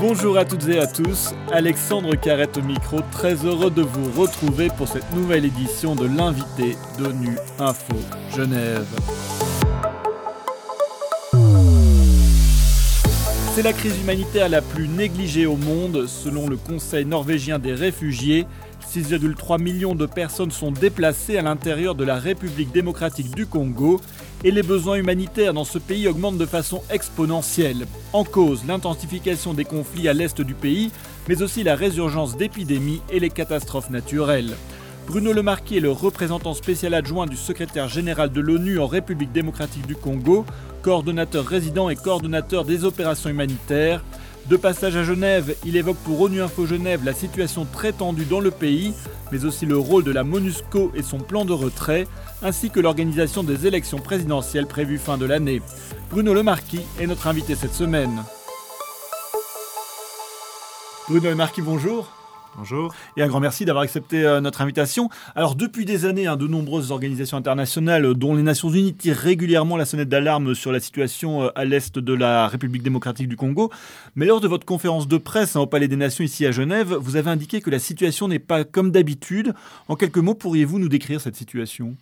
Bonjour à toutes et à tous, Alexandre Carrette au micro, très heureux de vous retrouver pour cette nouvelle édition de l'invité d'ONU Info Genève. C'est la crise humanitaire la plus négligée au monde, selon le Conseil norvégien des réfugiés. 6,3 millions de personnes sont déplacées à l'intérieur de la République démocratique du Congo et les besoins humanitaires dans ce pays augmentent de façon exponentielle. En cause, l'intensification des conflits à l'est du pays, mais aussi la résurgence d'épidémies et les catastrophes naturelles. Bruno Lemarquis est le représentant spécial adjoint du secrétaire général de l'ONU en République démocratique du Congo, coordonnateur résident et coordonnateur des opérations humanitaires. De passage à Genève, il évoque pour ONU Info Genève la situation très tendue dans le pays, mais aussi le rôle de la MONUSCO et son plan de retrait, ainsi que l'organisation des élections présidentielles prévues fin de l'année. Bruno Lemarquis est notre invité cette semaine. Bruno Lemarquis, bonjour. Bonjour. Et un grand merci d'avoir accepté euh, notre invitation. Alors depuis des années, hein, de nombreuses organisations internationales, euh, dont les Nations Unies, tirent régulièrement la sonnette d'alarme sur la situation euh, à l'est de la République démocratique du Congo. Mais lors de votre conférence de presse hein, au Palais des Nations ici à Genève, vous avez indiqué que la situation n'est pas comme d'habitude. En quelques mots, pourriez-vous nous décrire cette situation?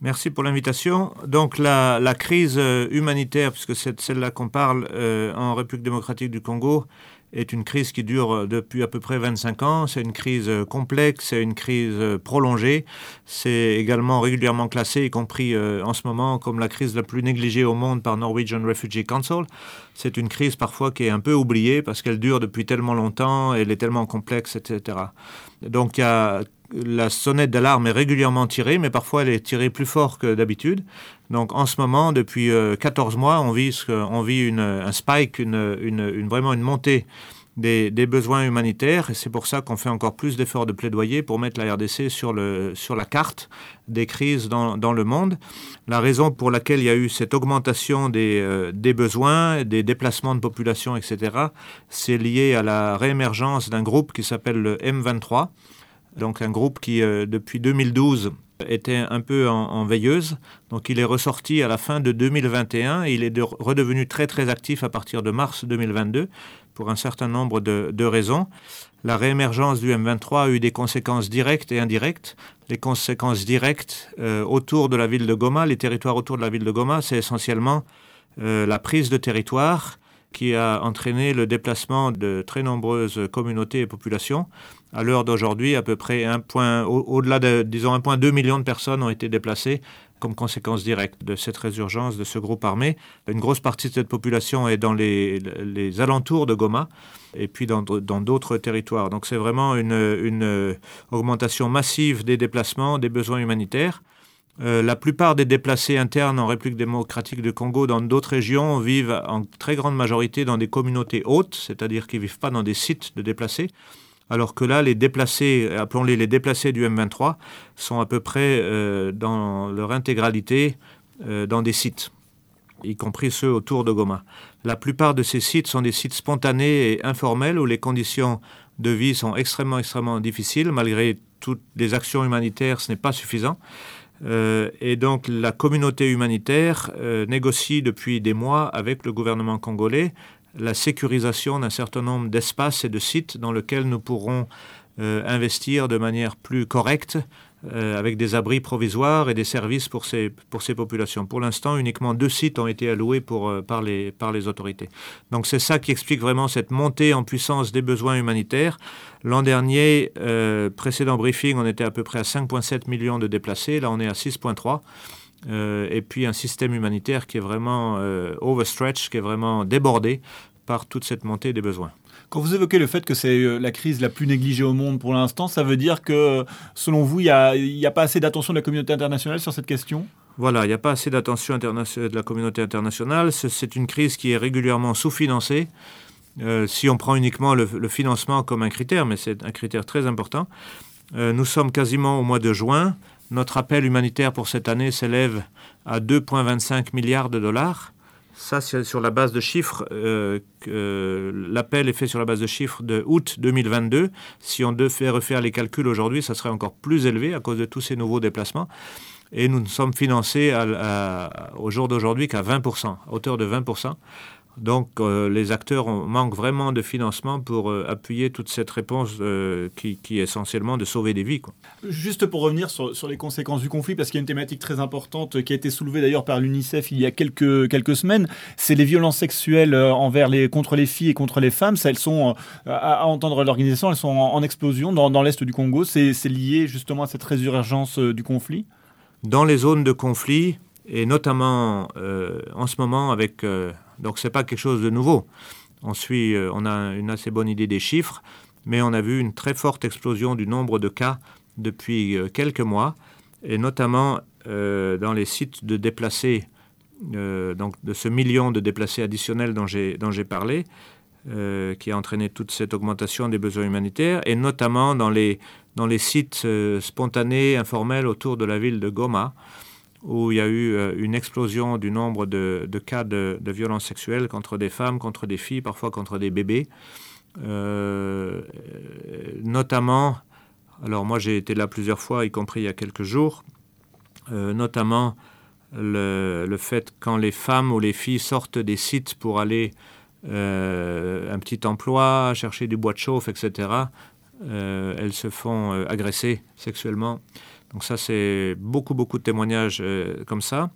Merci pour l'invitation. Donc la, crise humanitaire, puisque c'est celle-là qu'on parle en République démocratique du Congo, est une crise qui dure euh, depuis à peu près 25 ans. C'est une crise euh, complexe, c'est une crise euh, prolongée. C'est également régulièrement classé, y compris en ce moment, comme la crise la plus négligée au monde par Norwegian Refugee Council. C'est une crise parfois qui est un peu oubliée parce qu'elle dure depuis tellement longtemps, elle est tellement complexe, etc. Donc il y a la sonnette d'alarme est régulièrement tirée, mais parfois elle est tirée plus fort que d'habitude. Donc en ce moment, depuis 14 euh, mois, on vit, un spike, une, vraiment une montée des, besoins humanitaires. Et c'est pour ça qu'on fait encore plus d'efforts de plaidoyer pour mettre la RDC sur, la carte des crises dans, le monde. La raison pour laquelle il y a eu cette augmentation des, euh, besoins, des déplacements de population, etc., c'est lié à la réémergence d'un groupe qui s'appelle le M23 donc un groupe qui, euh, depuis 2012, était un peu en, veilleuse. Donc il est ressorti à la fin de 2021 et il est redevenu très très actif à partir de mars 2022 pour un certain nombre de, raisons. La réémergence du M23 a eu des conséquences directes et indirectes. Les conséquences directes euh, autour de la ville de Goma, les territoires autour de la ville de Goma, c'est essentiellement euh, la prise de territoire qui a entraîné le déplacement de très nombreuses communautés et populations. À l'heure d'aujourd'hui, à peu près un point, au-delà de, disons, 1,2 million de personnes ont été déplacées comme conséquence directe de cette résurgence de ce groupe armé. Une grosse partie de cette population est dans les, alentours de Goma et puis dans d'autres territoires. Donc c'est vraiment une augmentation massive des déplacements, des besoins humanitaires. Euh, la plupart des déplacés internes en République démocratique du Congo, dans d'autres régions, vivent en très grande majorité dans des communautés hautes, c'est-à-dire qu'ils ne vivent pas dans des sites de déplacés. Alors que là, les déplacés, appelons-les les déplacés du M23, sont à peu près euh, dans leur intégralité euh, dans des sites, y compris ceux autour de Goma. La plupart de ces sites sont des sites spontanés et informels où les conditions de vie sont extrêmement, extrêmement difficiles. Malgré toutes les actions humanitaires, ce n'est pas suffisant. Euh, et donc la communauté humanitaire euh, négocie depuis des mois avec le gouvernement congolais la sécurisation d'un certain nombre d'espaces et de sites dans lesquels nous pourrons euh, investir de manière plus correcte euh, avec des abris provisoires et des services pour ces, pour ces populations. Pour l'instant, uniquement deux sites ont été alloués euh, par, les, par les autorités. Donc c'est ça qui explique vraiment cette montée en puissance des besoins humanitaires. L'an dernier, euh, précédent briefing, on était à peu près à 5,7 millions de déplacés. Là, on est à 6,3. et puis un système humanitaire qui est vraiment overstretched, qui est vraiment débordé par toute cette montée des besoins. Quand vous évoquez le fait que c'est euh, la crise la plus négligée au monde pour l'instant, ça veut dire que, selon vous, il n'y a, pas assez d'attention de la communauté internationale sur cette question? Voilà, il n'y a pas assez d'attention de la communauté internationale. C'est une crise qui est régulièrement sous-financée. Euh, si on prend uniquement le, financement comme un critère, mais c'est un critère très important. Euh, nous sommes quasiment au mois de juin. Notre appel humanitaire pour cette année s'élève à 2,25 milliards de dollars. Ça, c'est sur la base de chiffres. Euh, L'appel est fait sur la base de chiffres de août 2022. Si on devait refaire les calculs aujourd'hui, ça serait encore plus élevé à cause de tous ces nouveaux déplacements. Et nous ne sommes financés au jour d'aujourd'hui qu'à 20%, à hauteur de 20%. Donc euh, les acteurs manquent vraiment de financement pour euh, appuyer toute cette réponse euh, qui, est essentiellement de sauver des vies. Juste pour revenir sur, les conséquences du conflit, parce qu'il y a une thématique très importante qui a été soulevée d'ailleurs par l'UNICEF il y a quelques, quelques semaines, c'est les violences sexuelles envers les, contre les filles et contre les femmes. elles sont, à, entendre l'organisation, elles sont en, explosion dans, dans l'est du Congo. C'est lié justement à cette résurgence du conflit? Dans les zones de conflit, et notamment en ce moment avec donc ce n'est pas quelque chose de nouveau. On, suit, euh, on a une assez bonne idée des chiffres, mais on a vu une très forte explosion du nombre de cas depuis euh, quelques mois, et notamment euh, dans les sites de déplacés, donc de ce million de déplacés additionnels dont j'ai parlé, qui a entraîné toute cette augmentation des besoins humanitaires, et notamment dans les, dans les sites spontanés, informels autour de la ville de Goma, où il y a eu euh, une explosion du nombre de, cas de, violences sexuelles contre des femmes, contre des filles, parfois contre des bébés. Euh, notamment, alors moi j'ai été là plusieurs fois, y compris il y a quelques jours, euh, notamment le, fait quand les femmes ou les filles sortent des sites pour aller un petit emploi, chercher du bois de chauffe, etc., elles se font agresser sexuellement donc ça, c'est beaucoup, beaucoup de témoignages euh, comme ça.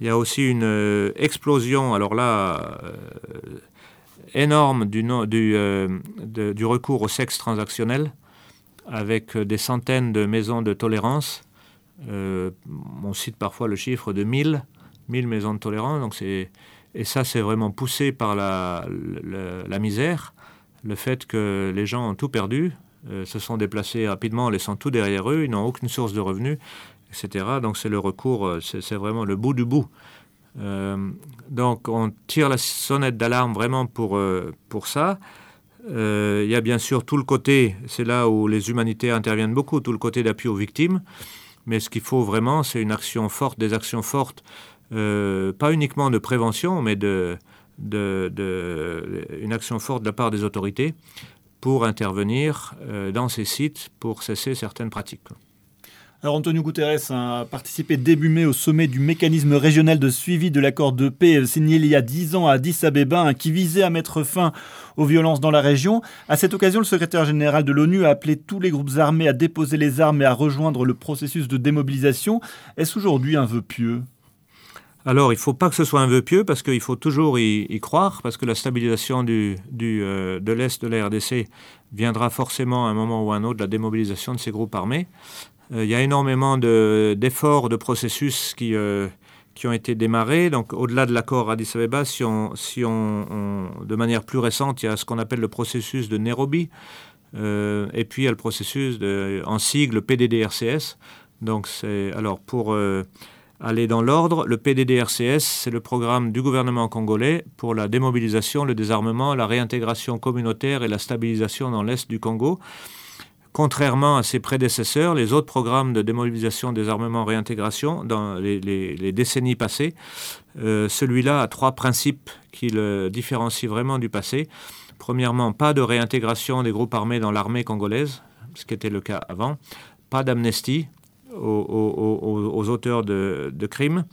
Il y a aussi une euh, explosion, alors là, euh, énorme du, recours au sexe transactionnel, avec des centaines de maisons de tolérance. on cite parfois le chiffre de 1000, 1000 maisons de tolérance. Donc et ça, c'est vraiment poussé par la misère, le fait que les gens ont tout perdu, euh, se sont déplacés rapidement en laissant tout derrière eux, ils n'ont aucune source de revenus, etc. Donc c'est le recours, euh, c'est vraiment le bout du bout. Euh, donc on tire la sonnette d'alarme vraiment pour, pour ça. Il y a bien sûr tout le côté, c'est là où les humanitaires interviennent beaucoup, tout le côté d'appui aux victimes. Mais ce qu'il faut vraiment, c'est une action forte, des actions fortes, pas uniquement de prévention, mais de, une action forte de la part des autorités pour intervenir euh, dans ces sites pour cesser certaines pratiques. Alors Antonio Guterres a participé début mai au sommet du mécanisme régional de suivi de l'accord de paix signé il y a dix ans à Addis Abeba qui visait à mettre fin aux violences dans la région. À cette occasion, le secrétaire général de l'ONU a appelé tous les groupes armés à déposer les armes et à rejoindre le processus de démobilisation. Est-ce aujourd'hui un vœu pieux? Alors, il ne faut pas que ce soit un vœu pieux parce qu'il faut toujours y, croire, parce que la stabilisation du, euh, de l'Est de la RDC viendra forcément à un moment ou à un autre de la démobilisation de ces groupes armés. Euh, il y a énormément d'efforts, de, processus qui, euh, qui ont été démarrés. Donc, au-delà de l'accord Addis Abeba, si, on, si on, de manière plus récente, il y a ce qu'on appelle le processus de Nairobi, et puis il y a le processus de, en sigle PDDRCS. Donc, c'est alors pour aller dans l'ordre, le PDDRCS, c'est le programme du gouvernement congolais pour la démobilisation, le désarmement, la réintégration communautaire et la stabilisation dans l'Est du Congo. Contrairement à ses prédécesseurs, les autres programmes de démobilisation, désarmement, réintégration dans les, décennies passées, euh, celui-là a trois principes qui le différencient vraiment du passé. Premièrement, pas de réintégration des groupes armés dans l'armée congolaise, ce qui était le cas avant. Pas d'amnestie, aux, auteurs de, crimes.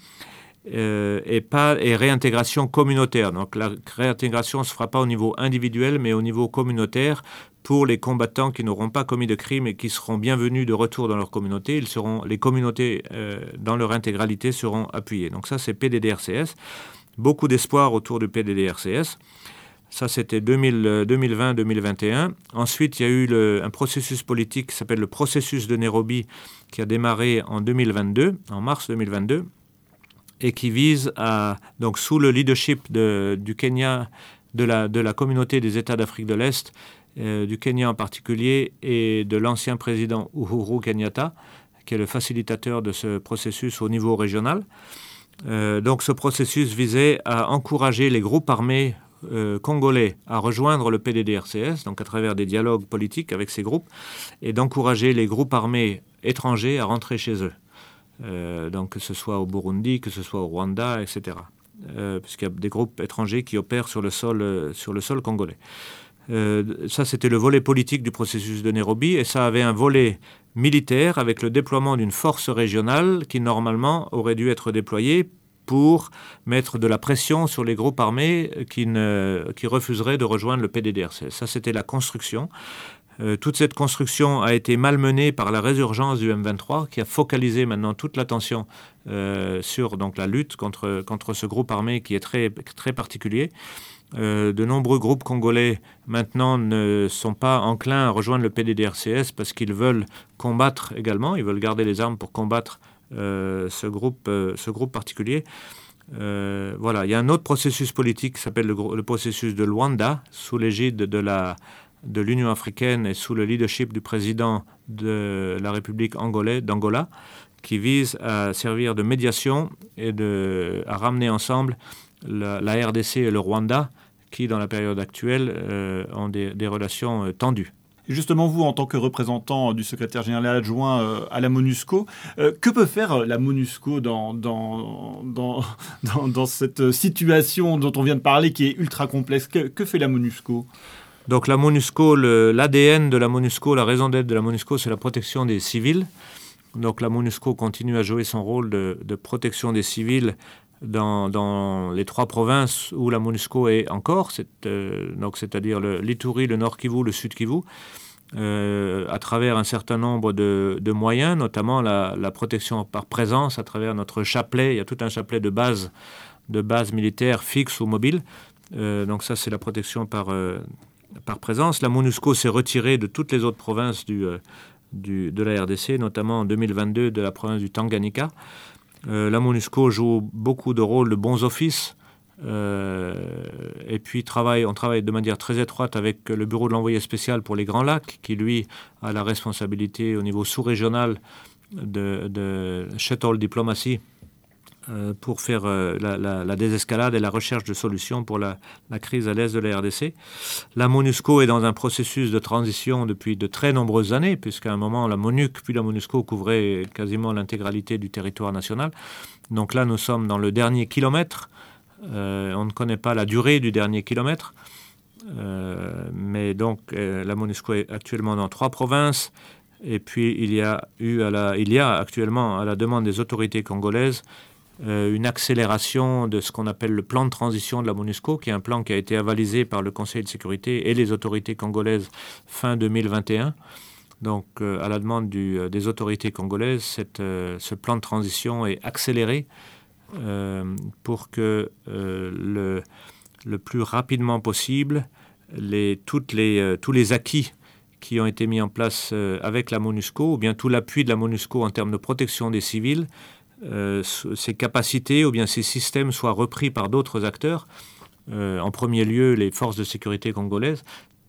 Euh, et, pas, et réintégration communautaire. Donc la réintégration ne se fera pas au niveau individuel, mais au niveau communautaire pour les combattants qui n'auront pas commis de crimes et qui seront bienvenus de retour dans leur communauté. Ils seront, les communautés euh, dans leur intégralité seront appuyées. Donc ça, c'est PDDRCS. Beaucoup d'espoir autour du PDDRCS. Ça, c'était 2020-2021. Ensuite, il y a eu un processus politique qui s'appelle le processus de Nairobi, qui a démarré en 2022, en mars 2022, et qui vise à, donc sous le leadership du Kenya, de la, de la communauté des États d'Afrique de l'Est, euh, du Kenya en particulier, et de l'ancien président Uhuru Kenyatta, qui est le facilitateur de ce processus au niveau régional. Euh, donc ce processus visait à encourager les groupes armés euh, congolais à rejoindre le PDDRCS, donc à travers des dialogues politiques avec ces groupes, et d'encourager les groupes armés étrangers à rentrer chez eux. Euh, donc que ce soit au Burundi, que ce soit au Rwanda, etc. Euh, puisqu'il y a des groupes étrangers qui opèrent sur le sol, sur le sol congolais. ça, c'était le volet politique du processus de Nairobi, et ça avait un volet militaire avec le déploiement d'une force régionale qui, normalement, aurait dû être déployée pour mettre de la pression sur les groupes armés qui, ne, qui refuseraient de rejoindre le PDDRCS. Ça, c'était la construction. Euh, toute cette construction a été malmenée par la résurgence du M23 qui a focalisé maintenant toute l'attention euh, sur donc, la lutte contre, contre ce groupe armé qui est très, très particulier. Euh, de nombreux groupes congolais maintenant ne sont pas enclins à rejoindre le PDDRCS parce qu'ils veulent combattre également, ils veulent garder les armes pour combattre ce, groupe, ce groupe particulier. voilà, il y a un autre processus politique qui s'appelle le, processus de Luanda, sous l'égide de de l'Union africaine et sous le leadership du président de la République d'Angola, qui vise à servir de médiation et à ramener ensemble la, RDC et le Rwanda, qui dans la période actuelle euh, ont des, relations euh, justement, vous, en tant que représentant du secrétaire général adjoint euh, à la MONUSCO, que peut faire la MONUSCO dans, dans, dans, dans, cette situation dont on vient de parler qui est ultra complexe? Que fait la MONUSCO? Donc la MONUSCO, l'ADN de la MONUSCO, la raison d'être de la MONUSCO, c'est la protection des civils. Donc la MONUSCO continue à jouer son rôle de, protection des civils dans, les trois provinces où la MONUSCO est encore, euh, c'est-à-dire l'Ituri, le Nord Kivu, le Sud Kivu, euh, à travers un certain nombre de, moyens, notamment la, protection par présence à travers notre chapelet. Il y a tout un chapelet de bases militaires fixes ou mobiles. Euh, donc ça, c'est la protection par, présence. La MONUSCO s'est retirée de toutes les autres provinces euh, de la RDC, notamment en 2022 de la province du Tanganyika. Euh, la MONUSCO joue beaucoup de rôles de bons offices. Euh, et puis travaille, on travaille de manière très étroite avec le bureau de l'envoyé spécial pour les Grands Lacs, qui lui a la responsabilité au niveau sous-régional de, de shuttle diplomatie euh, pour faire euh, la, désescalade et la recherche de solutions pour la, crise à l'est de la RDC. La MONUSCO est dans un processus de transition depuis de très nombreuses années, puisqu'à un moment, la MONUC puis la MONUSCO couvraient quasiment l'intégralité du territoire national. Donc là, nous sommes dans le dernier kilomètre. Euh, on ne connaît pas la durée du dernier kilomètre. mais donc, la MONUSCO est actuellement dans trois provinces. Et puis, il y a, eu il y a actuellement, à la demande des autorités congolaises, euh, une accélération de ce qu'on appelle le plan de transition de la MONUSCO, qui est un plan qui a été avalisé par le Conseil de sécurité et les autorités congolaises fin 2021. Donc, euh, à la demande euh, des autorités congolaises, ce plan de transition est accéléré pour que le, plus rapidement possible, toutes les, tous les acquis qui ont été mis en place avec la MONUSCO, ou bien tout l'appui de la MONUSCO en termes de protection des civils, euh, ces capacités ou bien ces systèmes soient repris par d'autres acteurs, euh, en premier lieu les forces de sécurité congolaises,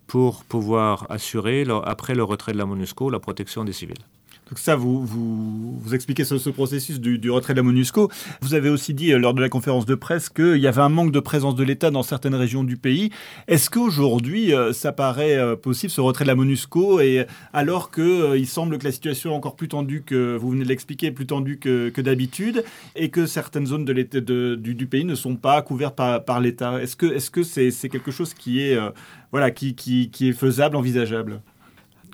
pour pouvoir assurer, après le retrait de la MONUSCO, la protection des civils. Donc ça, vous, vous, expliquez ce, processus du, retrait de la MONUSCO. Vous avez aussi dit euh, lors de la conférence de presse qu'il y avait un manque de présence de l'État dans certaines régions du pays. Est-ce qu'aujourd'hui, euh, ça paraît euh, possible, ce retrait de la MONUSCO, et alors qu'il semble que la situation est encore plus tendue que, vous venez de l'expliquer, plus tendue que, d'habitude, et que certaines zones du, pays ne sont pas couvertes par, l'État? Est-ce que c'est -ce c'est quelque chose qui est faisable, envisageable?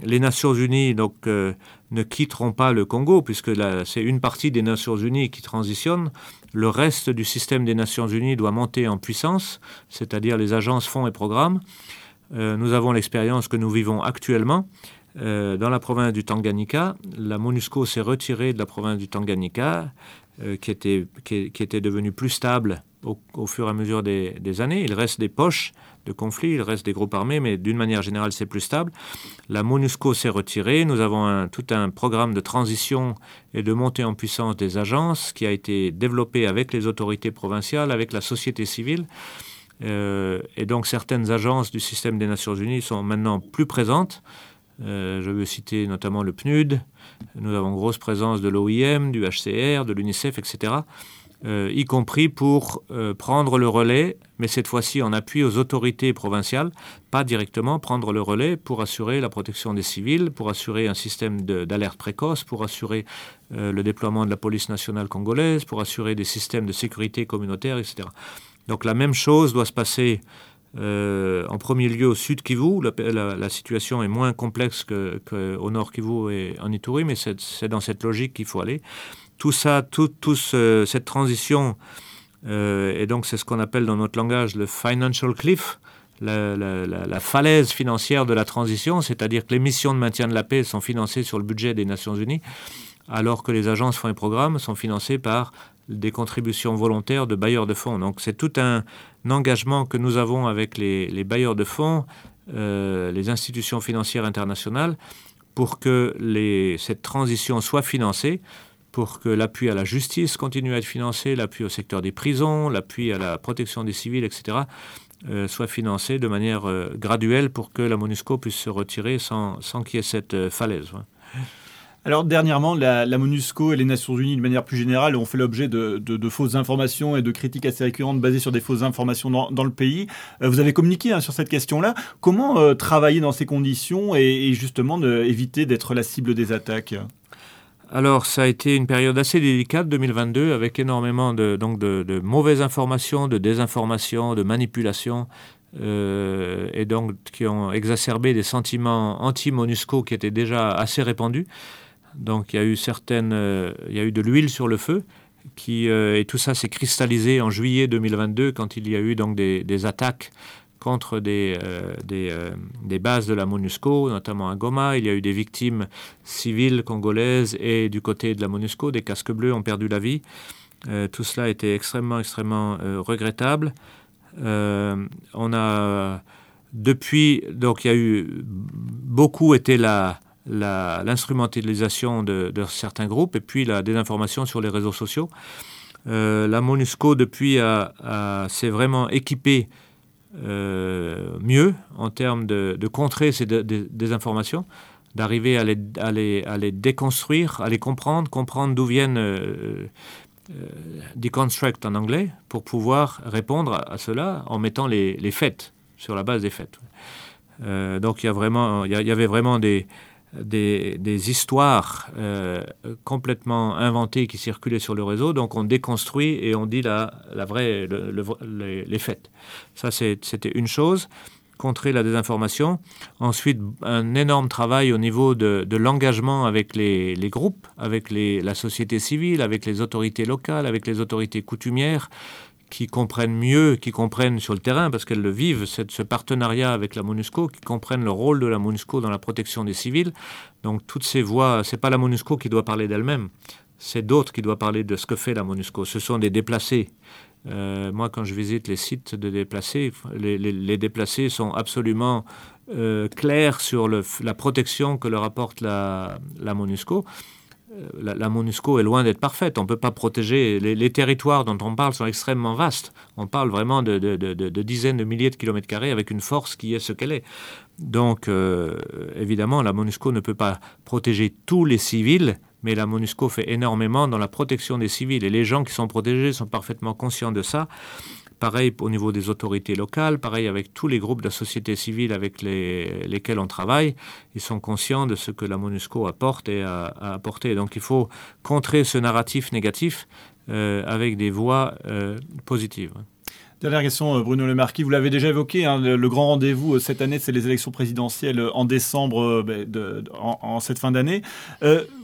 Les Nations Unies donc, euh, ne quitteront pas le Congo, puisque c'est une partie des Nations Unies qui transitionne. Le reste du système des Nations Unies doit monter en puissance, c'est-à-dire les agences, fonds et programmes. Euh, nous avons l'expérience que nous vivons actuellement. Euh, dans la province du Tanganyika, la MONUSCO s'est retirée de la province du Tanganyika, qui, était, qui, était devenue plus stable au, fur et à mesure des, des années. Il reste des poches de conflits, il reste des groupes armés, mais d'une manière générale, c'est plus stable. La MONUSCO s'est retirée. Nous avons tout un programme de transition et de montée en puissance des agences qui a été développé avec les autorités provinciales, avec la société civile. Euh, et donc certaines agences du système des Nations Unies sont maintenant plus présentes. Euh, je veux citer notamment le PNUD. Nous avons grosse présence de l'OIM, du HCR, de l'UNICEF, etc. Euh, y compris pour euh, prendre le relais, mais cette fois-ci en appui aux autorités provinciales, pas directement prendre le relais pour assurer la protection des civils, pour assurer un système d'alerte précoce, pour assurer euh, le déploiement de la police nationale congolaise, pour assurer des systèmes de sécurité communautaire, etc. Donc la même chose doit se passer en premier lieu au sud Kivu. La, situation est moins complexe qu'au nord Kivu et en Ituri, mais c'est dans cette logique qu'il faut aller tout ça, toute cette transition et donc c'est ce qu'on appelle dans notre langage le financial cliff, la, falaise financière de la transition, c'est-à-dire que les missions de maintien de la paix sont financées sur le budget des Nations Unies, alors que les agences, fonds et programmes sont financées par des contributions volontaires de bailleurs de fonds. Donc c'est tout un, engagement que nous avons avec les, bailleurs de fonds, euh, les institutions financières internationales, pour que cette transition soit financée, pour que l'appui à la justice continue à être financé, l'appui au secteur des prisons, l'appui à la protection des civils, etc., euh, soit financé de manière euh, graduelle pour que la MONUSCO puisse se retirer sans, sans qu'il y ait cette falaise. Alors dernièrement, la, MONUSCO et les Nations Unies, de manière plus générale, ont fait l'objet de, fausses informations et de critiques assez récurrentes basées sur des fausses informations dans, le pays. Euh, vous avez communiqué hein, sur cette question-là. Comment euh, travailler dans ces conditions et, justement éviter d'être la cible des attaques? Alors, ça a été une période assez délicate, 2022, avec énormément de, donc de, mauvaises informations, de désinformations, de manipulations, euh, et donc qui ont exacerbé des sentiments anti-MONUSCO qui étaient déjà assez répandus. Donc il y a eu certaines, euh, il y a eu de l'huile sur le feu, qui, euh, et tout ça s'est cristallisé en juillet 2022 quand il y a eu donc des, attaques contre des, euh, des, bases de la MONUSCO, notamment à Goma. Il y a eu des victimes civiles congolaises et du côté de la MONUSCO, des casques bleus ont perdu la vie. tout cela était extrêmement, extrêmement regrettable. on a depuis, donc il y a eu beaucoup été la, l'instrumentalisation de, certains groupes et puis la désinformation sur les réseaux sociaux. Euh, la MONUSCO, depuis, s'est vraiment équipée euh, mieux en termes de, contrer ces désinformations, d'arriver à les, déconstruire, à les comprendre, comprendre d'où viennent euh, deconstruct en anglais, pour pouvoir répondre à, cela en mettant les, faits, sur la base des faits. donc il y, y avait vraiment des, des, histoires euh, complètement inventées qui circulaient sur le réseau. Donc on déconstruit et on dit la, vraie, les, faits. Ça, c'était une chose contrer la désinformation. Ensuite, un énorme travail au niveau de, l'engagement avec les, groupes, avec la société civile, avec les autorités locales, avec les autorités coutumières, qui comprennent mieux, qui comprennent sur le terrain, parce qu'elles le vivent, ce partenariat avec la MONUSCO, qui comprennent le rôle de la MONUSCO dans la protection des civils. Donc toutes ces voix, c'est pas la MONUSCO qui doit parler d'elle-même, c'est d'autres qui doivent parler de ce que fait la MONUSCO. Ce sont des déplacés. Euh, moi, quand je visite les sites de déplacés, les, déplacés sont absolument euh, clairs sur la protection que leur apporte la MONUSCO la, MONUSCO est loin d'être parfaite. On ne peut pas protéger. Les, territoires dont on parle sont extrêmement vastes. On parle vraiment de, dizaines de milliers de kilomètres carrés avec une force qui est ce qu'elle est. Donc, euh, évidemment, la MONUSCO ne peut pas protéger tous les civils, mais la MONUSCO fait énormément dans la protection des civils. Et les gens qui sont protégés sont parfaitement conscients de ça. Pareil au niveau des autorités locales, pareil avec tous les groupes de la société civile avec lesquels on travaille. Ils sont conscients de ce que la MONUSCO apporte et a, apporté. Donc il faut contrer ce narratif négatif euh, avec des voix euh, positives. Dernière question, euh, Bruno Le Marquis. Vous l'avez déjà évoqué, hein, le, grand rendez-vous cette année, c'est les élections présidentielles en décembre, ben, en, cette fin d'année.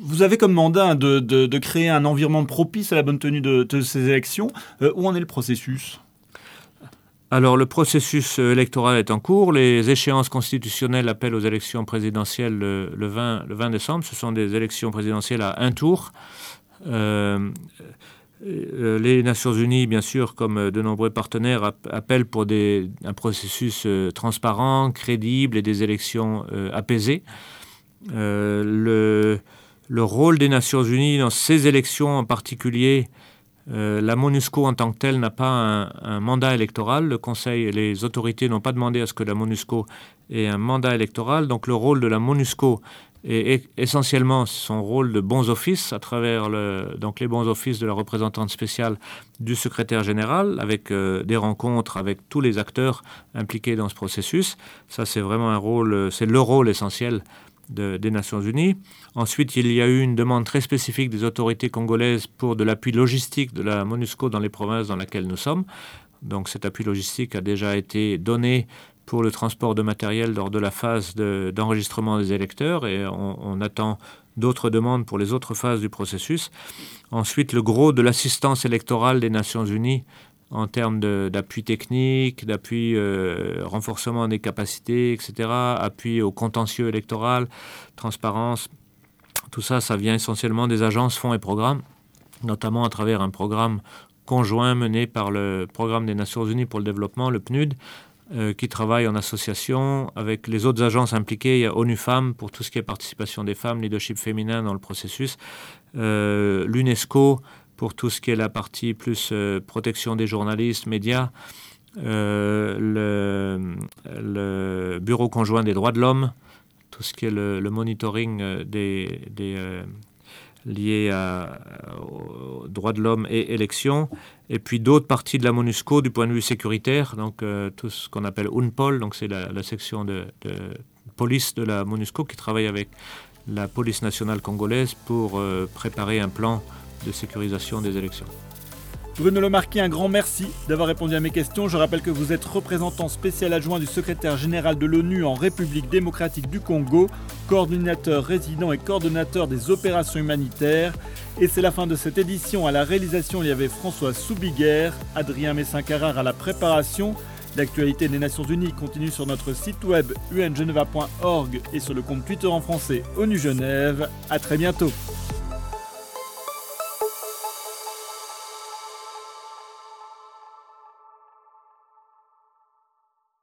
vous avez comme mandat hein, de, créer un environnement propice à la bonne tenue de, de ces élections. où en est le processus? Alors le processus euh, électoral est en cours. Les échéances constitutionnelles appellent aux élections présidentielles le, 20, décembre. Ce sont des élections présidentielles à un tour. Euh, euh, les Nations Unies, bien sûr, comme de nombreux partenaires, appellent pour un processus transparent, crédible et des élections apaisées. le, rôle des Nations Unies dans ces élections en particulier euh, la MONUSCO en tant que telle n'a pas un, mandat électoral. Le Conseil et les autorités n'ont pas demandé à ce que la MONUSCO ait un mandat électoral. Donc le rôle de la MONUSCO est, essentiellement son rôle de bons offices à travers donc les bons offices de la représentante spéciale du secrétaire général avec euh, des rencontres avec tous les acteurs impliqués dans ce processus. Ça c'est vraiment un rôle, c'est le rôle essentiel des Nations Unies. Ensuite, il y a eu une demande très spécifique des autorités congolaises pour de l'appui logistique de la MONUSCO dans les provinces dans lesquelles nous sommes. Donc cet appui logistique a déjà été donné pour le transport de matériel lors de la phase d'enregistrement des électeurs et on, attend d'autres demandes pour les autres phases du processus. Ensuite, le gros de l'assistance électorale des Nations Unies en termes d'appui technique, d'appui euh, renforcement des capacités, etc., appui au contentieux électoral, transparence. Tout ça, ça vient essentiellement des agences, fonds et programmes, notamment à travers un programme conjoint mené par le Programme des Nations Unies pour le développement, le PNUD, euh, qui travaille en association avec les autres agences impliquées. Il y a ONU Femmes pour tout ce qui est participation des femmes, leadership féminin dans le processus, euh, l'UNESCO pour tout ce qui est la partie plus euh, protection des journalistes, médias, le, Bureau conjoint des droits de l'homme, tout ce qui est le, monitoring des, des liés aux droits de l'homme et élections, et puis d'autres parties de la MONUSCO du point de vue sécuritaire, donc euh, tout ce qu'on appelle UNPOL, donc c'est la, section de, police de la MONUSCO qui travaille avec la police nationale congolaise pour euh, préparer un plan de sécurisation des élections. Bruno Lemarquis, un grand merci d'avoir répondu à mes questions. Je rappelle que vous êtes représentant spécial adjoint du secrétaire général de l'ONU en République démocratique du Congo, coordinateur résident et coordonnateur des opérations humanitaires. Et c'est la fin de cette édition. À la réalisation, il y avait François Soubiguerre, Adrien Messin-Carrard à la préparation. L'actualité des Nations Unies continue sur notre site web ungeneva.org et sur le compte Twitter en français ONU Genève. A très bientôt.